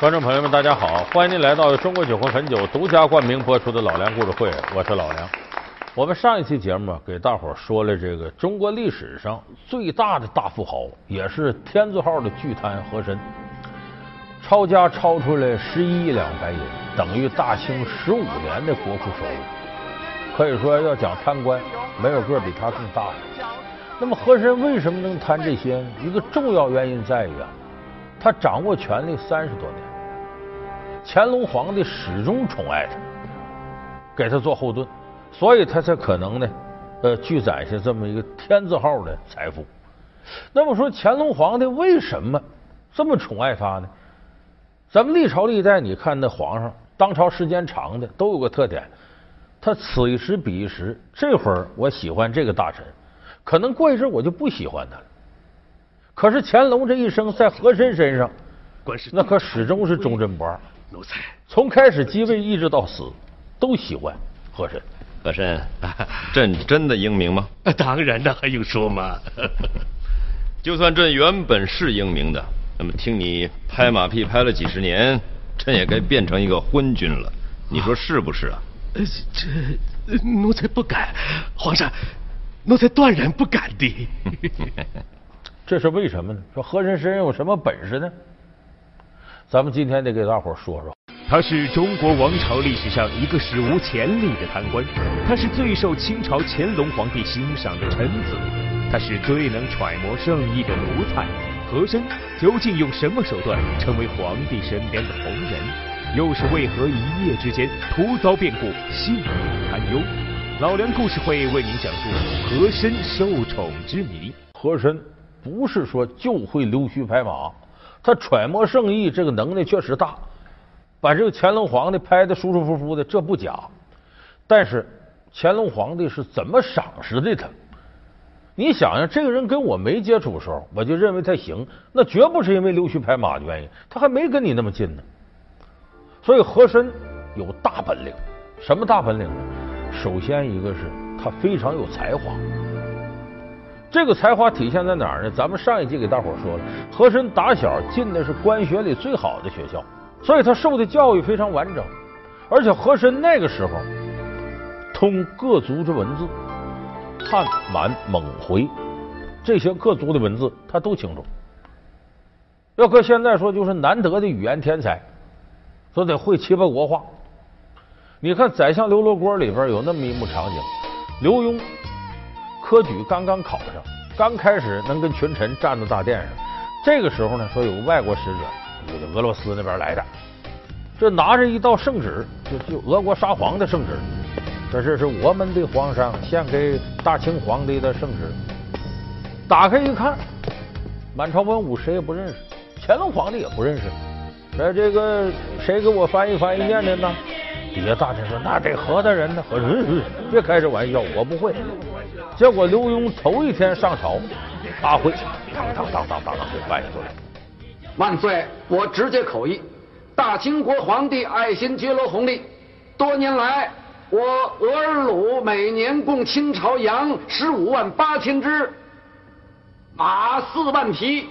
观众朋友们，大家好！欢迎您来到中国酒魂汾酒独家冠名播出的《老梁故事会》，我是老梁。我们上一期节目给大伙说了这个中国历史上最大的大富豪，也是天字号的巨贪和珅，抄家抄出来十一亿两白银，等于大清十五年的国库收入。可以说，要讲贪官，没有个比他更大的。那么和珅为什么能贪这些？一个重要原因在于啊，他掌握权力三十多年。乾隆皇帝始终宠爱他，给他做后盾，所以他才可能呢，呃，聚攒下这么一个天字号的财富。那么说，乾隆皇帝为什么这么宠爱他呢？咱们历朝历代，你看那皇上当朝时间长的都有个特点，他此一时彼一时，这会儿我喜欢这个大臣，可能过一阵我就不喜欢他了。可是乾隆这一生在和珅身上，那可始终是忠贞不二。奴才从开始继位一直到死，都喜欢和珅。和珅，朕真的英明吗？当然，那还用说吗？就算朕原本是英明的，那么听你拍马屁拍了几十年，朕也该变成一个昏君了。你说是不是啊？这奴才不敢，皇上，奴才断然不敢的。这是为什么呢？说和珅身上有什么本事呢？咱们今天得给大伙说说，他是中国王朝历史上一个史无前例的贪官，他是最受清朝乾隆皇帝欣赏的臣子，他是最能揣摩圣意的奴才。和珅究竟用什么手段成为皇帝身边的红人？又是为何一夜之间突遭变故，性命堪忧？老梁故事会为您讲述和珅受宠之谜。和珅不是说就会溜须拍马。他揣摩圣意，这个能耐确实大，把这个乾隆皇帝拍的舒舒服服的，这不假。但是乾隆皇帝是怎么赏识的他？你想想，这个人跟我没接触的时候，我就认为他行，那绝不是因为溜须拍马的原因，他还没跟你那么近呢。所以和珅有大本领，什么大本领呢？首先一个是他非常有才华。这个才华体现在哪儿呢？咱们上一集给大伙说了，和珅打小进的是官学里最好的学校，所以他受的教育非常完整。而且和珅那个时候通各族之文字，汉、满、蒙、回这些各族的文字他都清楚。要搁现在说，就是难得的语言天才，说得会七八国话。你看《宰相刘罗锅》里边有那么一幕场景，刘墉。科举刚刚考上，刚开始能跟群臣站在大殿上。这个时候呢，说有个外国使者，有个俄罗斯那边来的，这拿着一道圣旨，就就俄国沙皇的圣旨，这是是我们的皇上献给大清皇帝的圣旨。打开一看，满朝文武谁也不认识，乾隆皇帝也不认识。说这个谁给我翻译翻译念念呢？底下大臣说：“那得何大人呢？何人？别开这玩笑，我不会。”结果刘墉头一天上朝，大会，当当当当当当就翻译出来。万岁！我直接口译：大清国皇帝爱新觉罗弘历，多年来，我额尔鲁每年供清朝羊十五万八千只，马四万匹。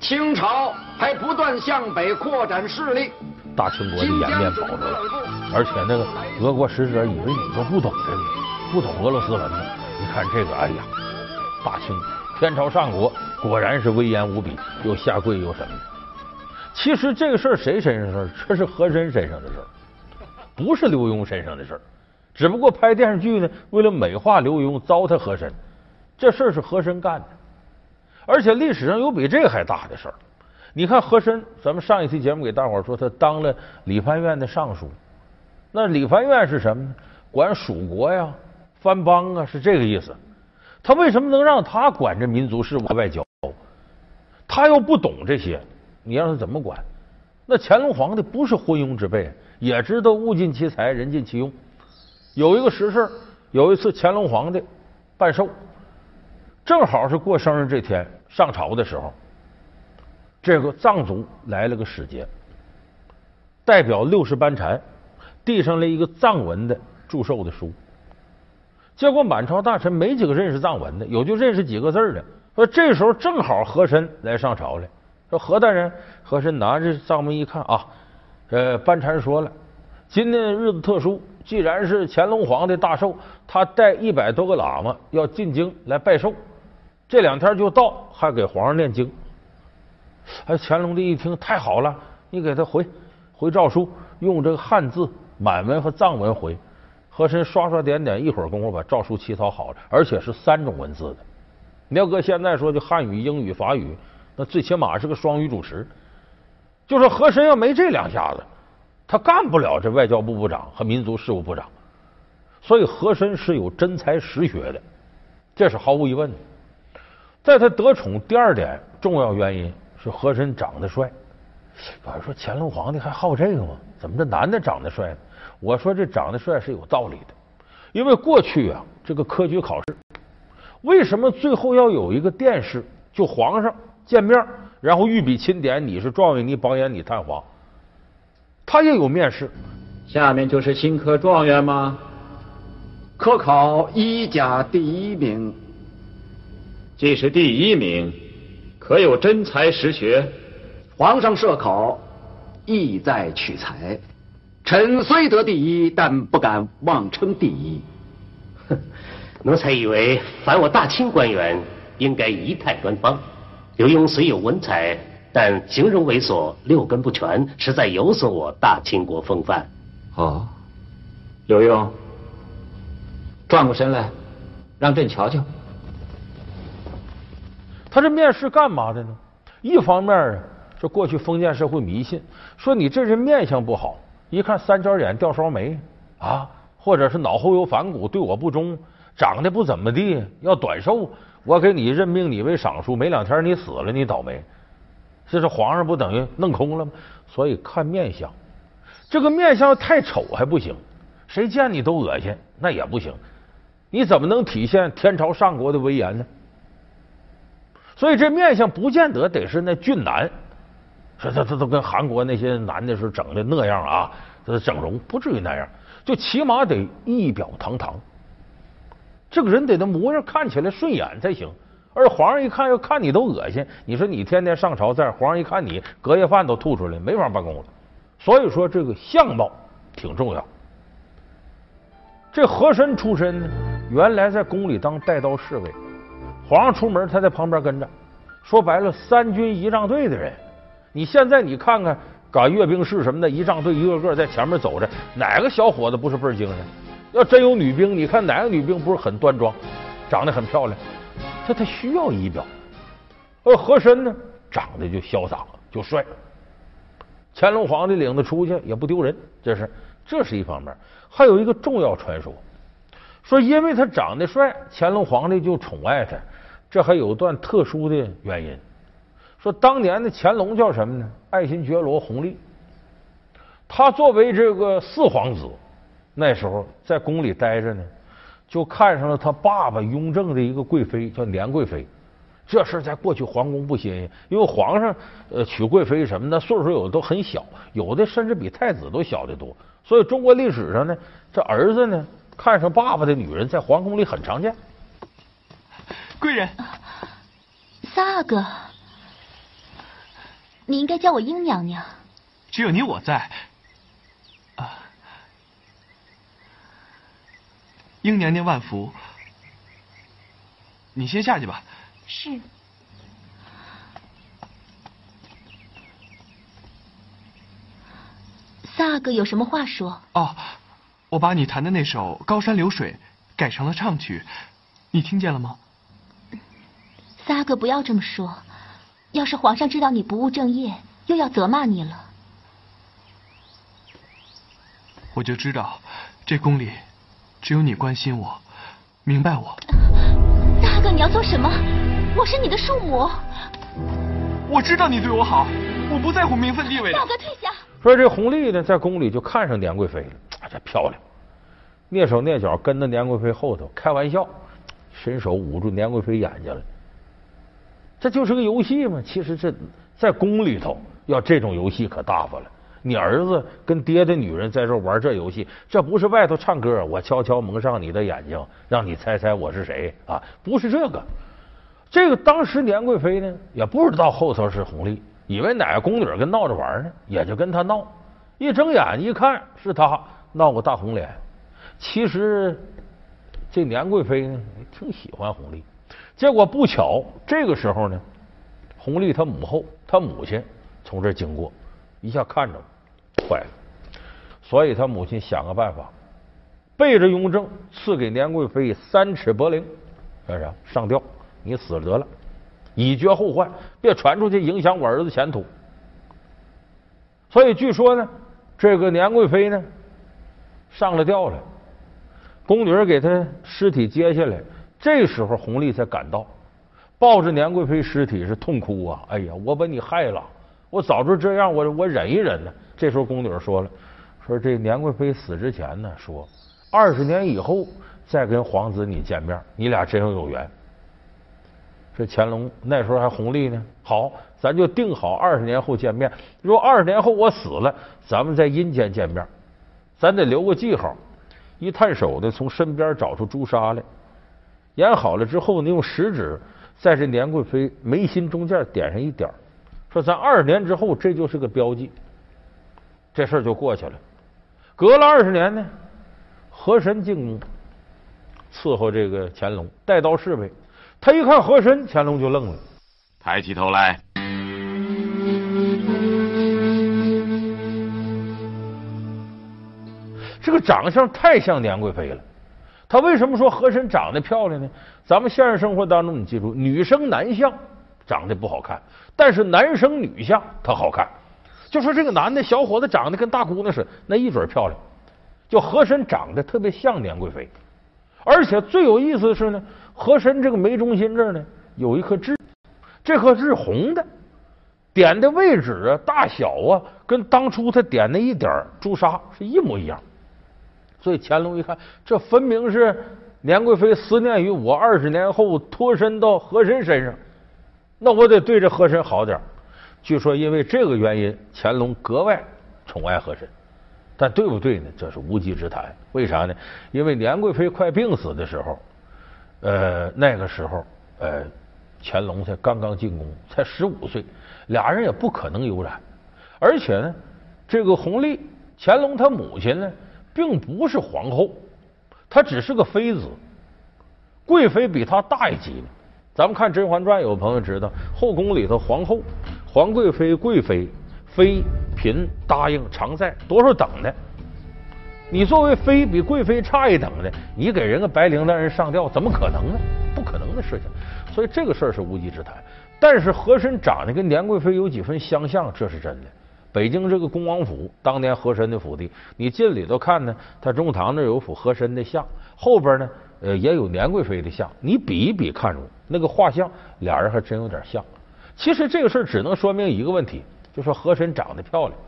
清朝还不断向北扩展势力。大清国的颜面保住了，而且那个俄国使者以为你都不懂这个，不懂俄罗斯文呢。看这个，哎呀，大清天朝上国果然是威严无比，又下跪又什么的。其实这个事儿谁身上的事儿？这是和珅身上的事儿，不是刘墉身上的事儿。只不过拍电视剧呢，为了美化刘墉，糟蹋和珅，这事儿是和珅干的。而且历史上有比这还大的事儿。你看和珅，咱们上一期节目给大伙儿说，他当了理藩院的尚书。那理藩院是什么呢？管属国呀。藩邦啊，是这个意思。他为什么能让他管着民族事务外交？他又不懂这些，你让他怎么管？那乾隆皇帝不是昏庸之辈，也知道物尽其才，人尽其用。有一个实事，有一次乾隆皇帝办寿，正好是过生日这天，上朝的时候，这个藏族来了个使节，代表六世班禅递上了一个藏文的祝寿的书。结果满朝大臣没几个认识藏文的，有就认识几个字的。说这时候正好和珅来上朝了，说何大人，和珅拿着账目一看啊，呃，班禅说了，今天日子特殊，既然是乾隆皇帝大寿，他带一百多个喇嘛要进京来拜寿，这两天就到，还给皇上念经。哎，乾隆帝一听太好了，你给他回回诏书，用这个汉字满文和藏文回。和珅刷刷点点，一会儿功夫把诏书起草好了，而且是三种文字的。你要搁现在说就汉语、英语、法语，那最起码是个双语主持。就说和珅要没这两下子，他干不了这外交部部长和民族事务部长。所以和珅是有真才实学的，这是毫无疑问的。在他得宠第二点重要原因是和珅长得帅。有人说乾隆皇帝还好这个吗？怎么这男的长得帅呢？我说这长得帅是有道理的，因为过去啊，这个科举考试为什么最后要有一个殿试？就皇上见面，然后御笔钦点，你是状元，你榜眼，你探花，他也有面试。下面就是新科状元吗？科考一甲第一名。既是第一名，可有真才实学？皇上设考，意在取才。臣虽得第一，但不敢妄称第一。哼，奴才以为，凡我大清官员，应该仪态端方。刘墉虽有文采，但形容猥琐，六根不全，实在有损我大清国风范。哦，刘墉，转过身来，让朕瞧瞧。他这面试干嘛的呢？一方面啊。说过去封建社会迷信，说你这人面相不好，一看三角眼、吊梢眉啊，或者是脑后有反骨，对我不忠，长得不怎么地，要短寿，我给你任命你为尚书，没两天你死了，你倒霉。这是皇上不等于弄空了吗？所以看面相，这个面相太丑还不行，谁见你都恶心，那也不行。你怎么能体现天朝上国的威严呢？所以这面相不见得得是那俊男。说他他都跟韩国那些男的是整的那样啊，这整容不至于那样，就起码得仪表堂堂，这个人得那模样看起来顺眼才行。而皇上一看，要看你都恶心。你说你天天上朝在，皇上一看你隔夜饭都吐出来，没法办公了。所以说这个相貌挺重要。这和珅出身呢，原来在宫里当带刀侍卫，皇上出门他在旁边跟着。说白了，三军仪仗队的人。你现在你看看，搞阅兵式什么的，仪仗队一个个在前面走着，哪个小伙子不是倍儿精神？要真有女兵，你看哪个女兵不是很端庄，长得很漂亮？这他需要仪表。而和珅呢，长得就潇洒，就帅。乾隆皇帝领他出去也不丢人，这是这是一方面。还有一个重要传说，说因为他长得帅，乾隆皇帝就宠爱他。这还有段特殊的原因。说当年的乾隆叫什么呢？爱新觉罗弘历。他作为这个四皇子，那时候在宫里待着呢，就看上了他爸爸雍正的一个贵妃，叫年贵妃。这事在过去皇宫不新鲜，因为皇上呃娶贵妃什么的岁数有的都很小，有的甚至比太子都小得多。所以中国历史上呢，这儿子呢看上爸爸的女人，在皇宫里很常见。贵人，三阿哥。你应该叫我英娘娘。只有你我在。啊，英娘娘万福。你先下去吧。是。三阿哥有什么话说？哦，我把你弹的那首《高山流水》改成了唱曲，你听见了吗？三阿哥不要这么说。要是皇上知道你不务正业，又要责骂你了。我就知道，这宫里只有你关心我，明白我。大阿哥，你要做什么？我是你的庶母。我知道你对我好，我不在乎名分地位。大哥退下。说这弘历呢，在宫里就看上年贵妃了，啊，这漂亮，蹑手蹑脚跟着年贵妃后头，开玩笑，伸手捂住年贵妃眼睛了。这就是个游戏嘛，其实这在宫里头要这种游戏可大发了。你儿子跟爹的女人在这玩这游戏，这不是外头唱歌，我悄悄蒙上你的眼睛，让你猜猜我是谁啊？不是这个。这个当时年贵妃呢也不知道后头是弘历，以为哪个宫女跟闹着玩呢，也就跟他闹。一睁眼一看是他闹个大红脸。其实这年贵妃呢挺喜欢弘历，结果不巧这个时候呢，弘历他母后他母亲从这经过，一下看着坏了，所以他母亲想个办法，背着雍正赐给年贵妃三尺柏綾，干啥？上吊，你死了得了。以绝后患，别传出去影响我儿子前途。所以据说呢，这个年贵妃呢上了吊了，宫女给她尸体接下来，这时候弘历才赶到，抱着年贵妃尸体是痛哭啊！哎呀，我把你害了，我早知这样，我我忍一忍呢。这时候宫女说了，说这年贵妃死之前呢，说二十年以后再跟皇子你见面，你俩真要有缘。这乾隆那时候还弘历呢，好，咱就定好二十年后见面。如果二十年后我死了，咱们在阴间见面，咱得留个记号。一探手的从身边找出朱砂来，演好了之后呢，用食指在这年贵妃眉心中间点上一点，说咱二十年之后这就是个标记，这事儿就过去了。隔了二十年呢，和珅进宫伺候这个乾隆，带刀侍卫。他一看和珅，乾隆就愣了，抬起头来。这个长相太像年贵妃了。他为什么说和珅长得漂亮呢？咱们现实生活当中，你记住，女生男相长得不好看，但是男生女相他好看。就说这个男的小伙子长得跟大姑娘似的，那一准漂亮。就和珅长得特别像年贵妃，而且最有意思的是呢。和珅这个眉中心这儿呢，有一颗痣，这颗痣红的，点的位置啊、大小啊，跟当初他点那一点朱砂是一模一样。所以乾隆一看，这分明是年贵妃思念于我，二十年后脱身到和珅身上，那我得对这和珅好点。据说因为这个原因，乾隆格外宠爱和珅，但对不对呢？这是无稽之谈。为啥呢？因为年贵妃快病死的时候。呃，那个时候，呃，乾隆才刚刚进宫，才十五岁，俩人也不可能有染。而且呢，这个弘历，乾隆他母亲呢，并不是皇后，她只是个妃子，贵妃比她大一级呢。咱们看《甄嬛传》，有朋友知道，后宫里头皇后、皇贵妃、贵妃、妃、嫔、答应、常在多少等的。你作为妃比贵妃差一等的，你给人个白绫让人上吊，怎么可能呢？不可能的事情。所以这个事儿是无稽之谈。但是和珅长得跟年贵妃有几分相像，这是真的。北京这个恭王府，当年和珅的府邸，你进里头看呢，他中堂那有幅和珅的像，后边呢，呃，也有年贵妃的像。你比一比，看着那个画像，俩人还真有点像。其实这个事儿只能说明一个问题，就说和珅长得漂亮，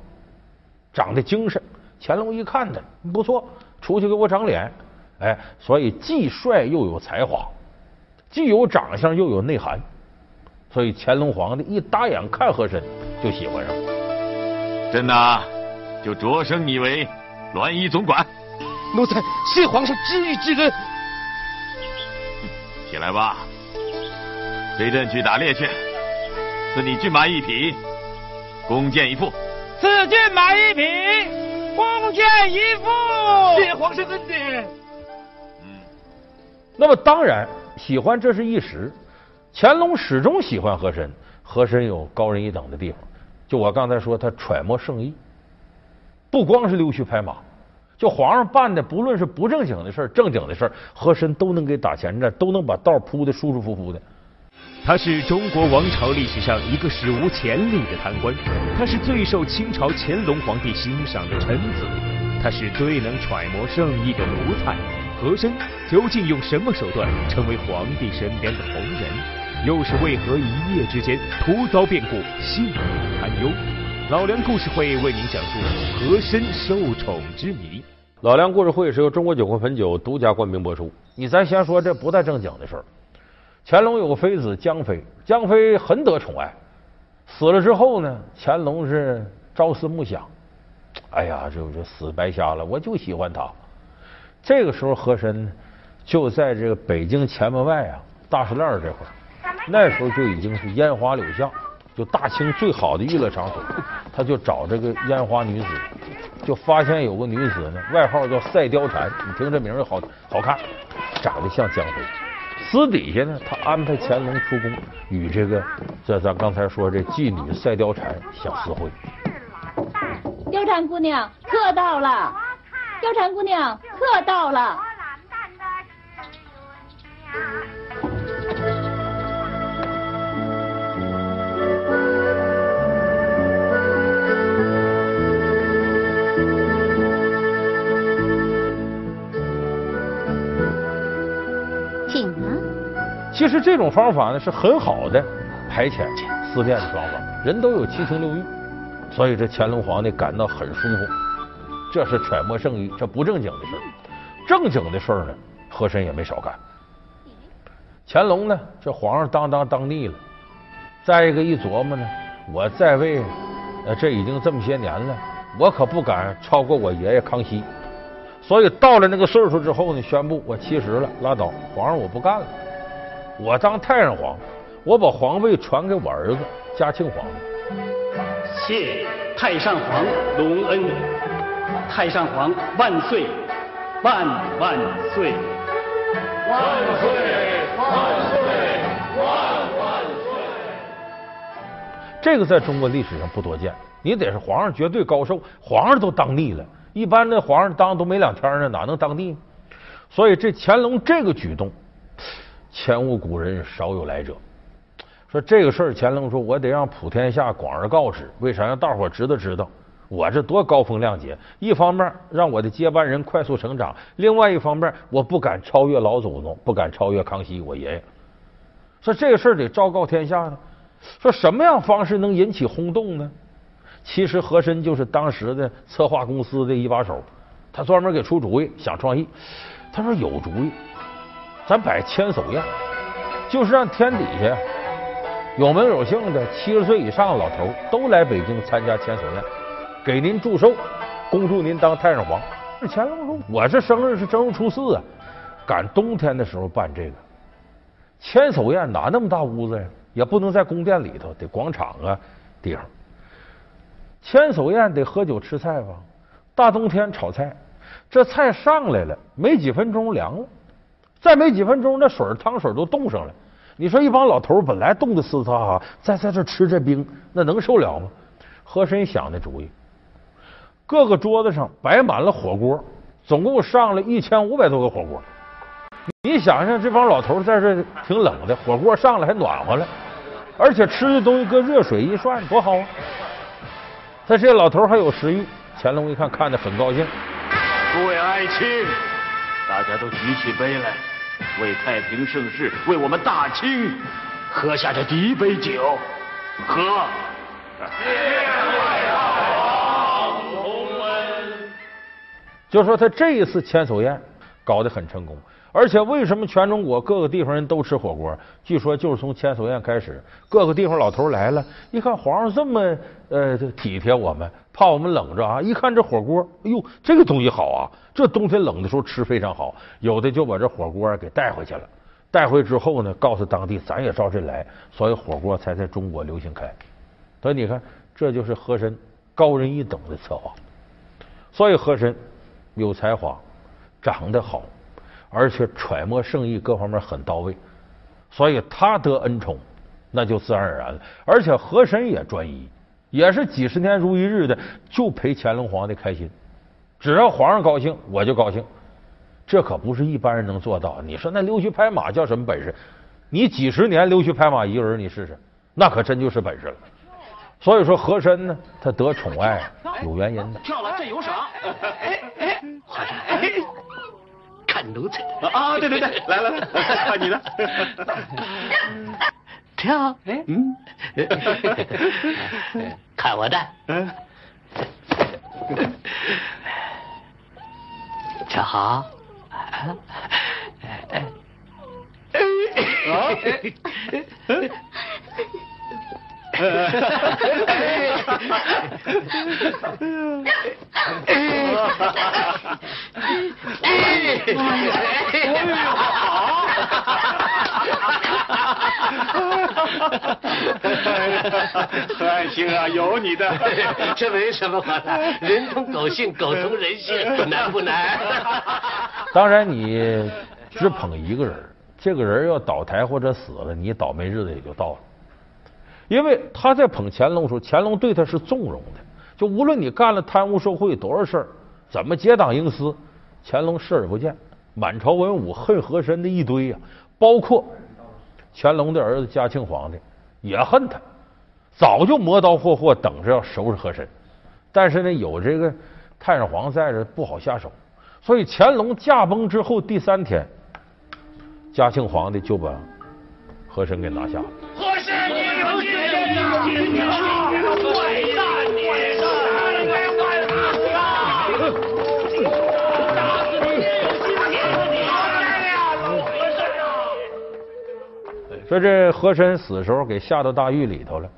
长得精神。乾隆一看他不错，出去给我长脸，哎，所以既帅又有才华，既有长相又有内涵，所以乾隆皇帝一打眼看和珅就喜欢上了。朕呐，就擢升你为栾衣总管。奴才谢皇上知遇之恩。起来吧，随朕去打猎去，赐你骏马一匹，弓箭一副。赐骏马一匹。弓箭一副，谢皇上恩典。嗯，那么当然喜欢这是一时，乾隆始终喜欢和珅，和珅有高人一等的地方。就我刚才说，他揣摩圣意，不光是溜须拍马，就皇上办的，不论是不正经的事儿，正经的事儿，和珅都能给打前站，都能把道铺的舒舒服服的。他是中国王朝历史上一个史无前例的贪官，他是最受清朝乾隆皇帝欣赏的臣子，他是最能揣摩圣意的奴才。和珅究竟用什么手段成为皇帝身边的红人？又是为何一夜之间突遭变故，性命堪忧？老梁故事会为您讲述和珅受宠之谜。老梁故事会是由中国酒魂汾酒独家冠名播出。你咱先说这不太正经的事儿。乾隆有个妃子江妃，江妃很得宠爱。死了之后呢，乾隆是朝思暮想，哎呀，这这死白瞎了，我就喜欢她。这个时候，和珅就在这个北京前门外啊，大石链这块儿，那时候就已经是烟花柳巷，就大清最好的娱乐场所，他就找这个烟花女子，就发现有个女子呢，外号叫赛貂蝉，你听这名儿好好看，长得像江妃。私底下呢，他安排乾隆出宫与这个这咱刚才说这妓女赛貂蝉相私会。貂蝉姑娘，客到了。貂蝉姑娘，客到了。其实这种方法呢是很好的排遣思念的方法，人都有七情六欲，所以这乾隆皇帝感到很舒服。这是揣摩圣意，这不正经的事儿。正经的事儿呢，和珅也没少干。乾隆呢，这皇上当当当腻了。再一个一琢磨呢，我在位，呃，这已经这么些年了，我可不敢超过我爷爷康熙。所以到了那个岁数之后呢，宣布我七十了，拉倒，皇上我不干了。我当太上皇，我把皇位传给我儿子嘉庆皇帝。谢太上皇隆恩，太上皇万岁，万万岁！万岁万岁万万岁！这个在中国历史上不多见，你得是皇上绝对高寿，皇上都当腻了，一般的皇上当都没两天呢，哪能当腻？所以这乾隆这个举动。前无古人，少有来者。说这个事儿，乾隆说：“我得让普天下广而告之。为啥让大伙知道知道？我这多高风亮节！一方面让我的接班人快速成长，另外一方面我不敢超越老祖宗，不敢超越康熙我爷爷。说这个事儿得昭告天下呢。说什么样方式能引起轰动呢？其实和珅就是当时的策划公司的一把手，他专门给出主意，想创意。他说有主意。”咱摆千叟宴，就是让天底下有名有姓的七十岁以上的老头都来北京参加千叟宴，给您祝寿，恭祝您当太上皇。这乾隆说：“我这生日是正月初四啊，赶冬天的时候办这个千叟宴，哪那么大屋子呀？也不能在宫殿里头，得广场啊地方。千叟宴得喝酒吃菜吧？大冬天炒菜，这菜上来了，没几分钟凉了。”再没几分钟，那水汤水都冻上了。你说一帮老头本来冻得嘶嘶哈哈，再在这吃这冰，那能受了吗？和珅想的主意，各个桌子上摆满了火锅，总共上了一千五百多个火锅。你想想，这帮老头在这挺冷的，火锅上来还暖和了，而且吃的东西搁热水一涮，多好啊！他这老头还有食欲。乾隆一看，看得很高兴。诸位爱卿，大家都举起杯来。为太平盛世，为我们大清喝下这第一杯酒，喝！谢太上皇隆恩。就说他这一次千叟宴搞得很成功，而且为什么全中国各个地方人都吃火锅？据说就是从千叟宴开始，各个地方老头来了，一看皇上这么呃体贴我们，怕我们冷着啊，一看这火锅，哎呦，这个东西好啊。这冬天冷的时候吃非常好，有的就把这火锅给带回去了。带回之后呢，告诉当地咱也照这来，所以火锅才在中国流行开。所以你看，这就是和珅高人一等的策划。所以和珅有才华，长得好，而且揣摩圣意各方面很到位，所以他得恩宠，那就自然而然了。而且和珅也专一，也是几十年如一日的，就陪乾隆皇帝开心。只要皇上高兴，我就高兴。这可不是一般人能做到。你说那溜须拍马叫什么本事？你几十年溜须拍马一个人，你试试，那可真就是本事了。所以说和珅呢，他得宠爱有原因的。跳了，这有赏。哎哎，和珅，看奴才啊！对对对，来来来，看你的。跳，嗯，看我的，嗯。瞧好，啊，哎，何爱卿啊，有你的，这没什么话的，人同狗性，狗同人性，不难不难？当然，你只捧一个人，这个人要倒台或者死了，你倒霉日子也就到了。因为他在捧乾隆的时候，乾隆对他是纵容的，就无论你干了贪污受贿多少事儿，怎么结党营私，乾隆视而不见。满朝文武恨和珅的一堆呀、啊，包括乾隆的儿子嘉庆皇帝也恨他，早就磨刀霍霍等着要收拾和珅。但是呢，有这个太上皇在这，不好下手。所以乾隆驾崩之后第三天，嘉庆皇帝就把和珅给拿下了。和珅，你有罪！说这和珅死时候给下到大狱里头了。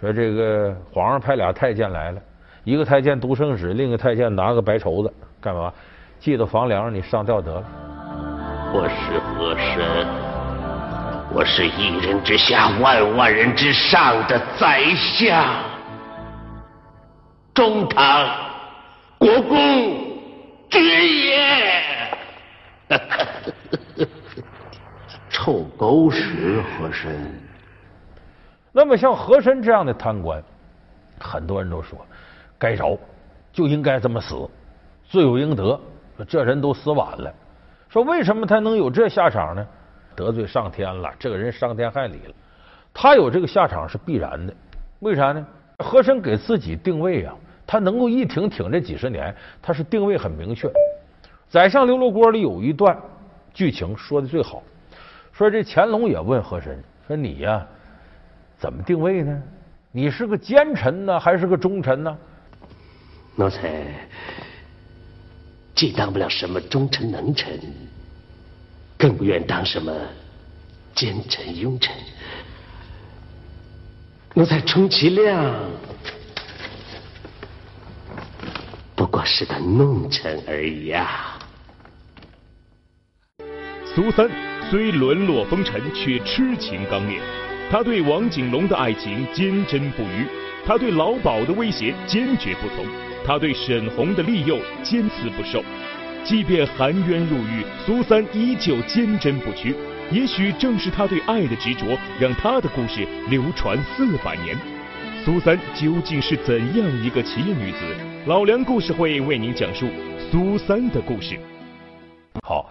说这个皇上派俩太监来了，一个太监读圣旨，另一个太监拿个白绸子干嘛？系到房梁上，你上吊得了。我是和珅，我是一人之下，万万人之上的宰相，中堂国公爵爷。臭狗屎和珅！那么像和珅这样的贪官，很多人都说该饶，就应该这么死，罪有应得。这人都死晚了，说为什么他能有这下场呢？得罪上天了，这个人伤天害理了，他有这个下场是必然的。为啥呢？和珅给自己定位啊，他能够一挺挺这几十年，他是定位很明确。《宰相刘罗锅》里有一段剧情说的最好。说这乾隆也问和珅说：“你呀、啊，怎么定位呢？你是个奸臣呢，还是个忠臣呢？”奴才既当不了什么忠臣能臣，更不愿当什么奸臣庸臣。奴才充其量不过是个弄臣而已啊。苏三。虽沦落风尘，却痴情刚烈。他对王景龙的爱情坚贞不渝，他对老鸨的威胁坚决不从，他对沈红的利诱坚持不受。即便含冤入狱，苏三依旧坚贞不屈。也许正是他对爱的执着，让他的故事流传四百年。苏三究竟是怎样一个奇女子？老梁故事会为您讲述苏三的故事。好。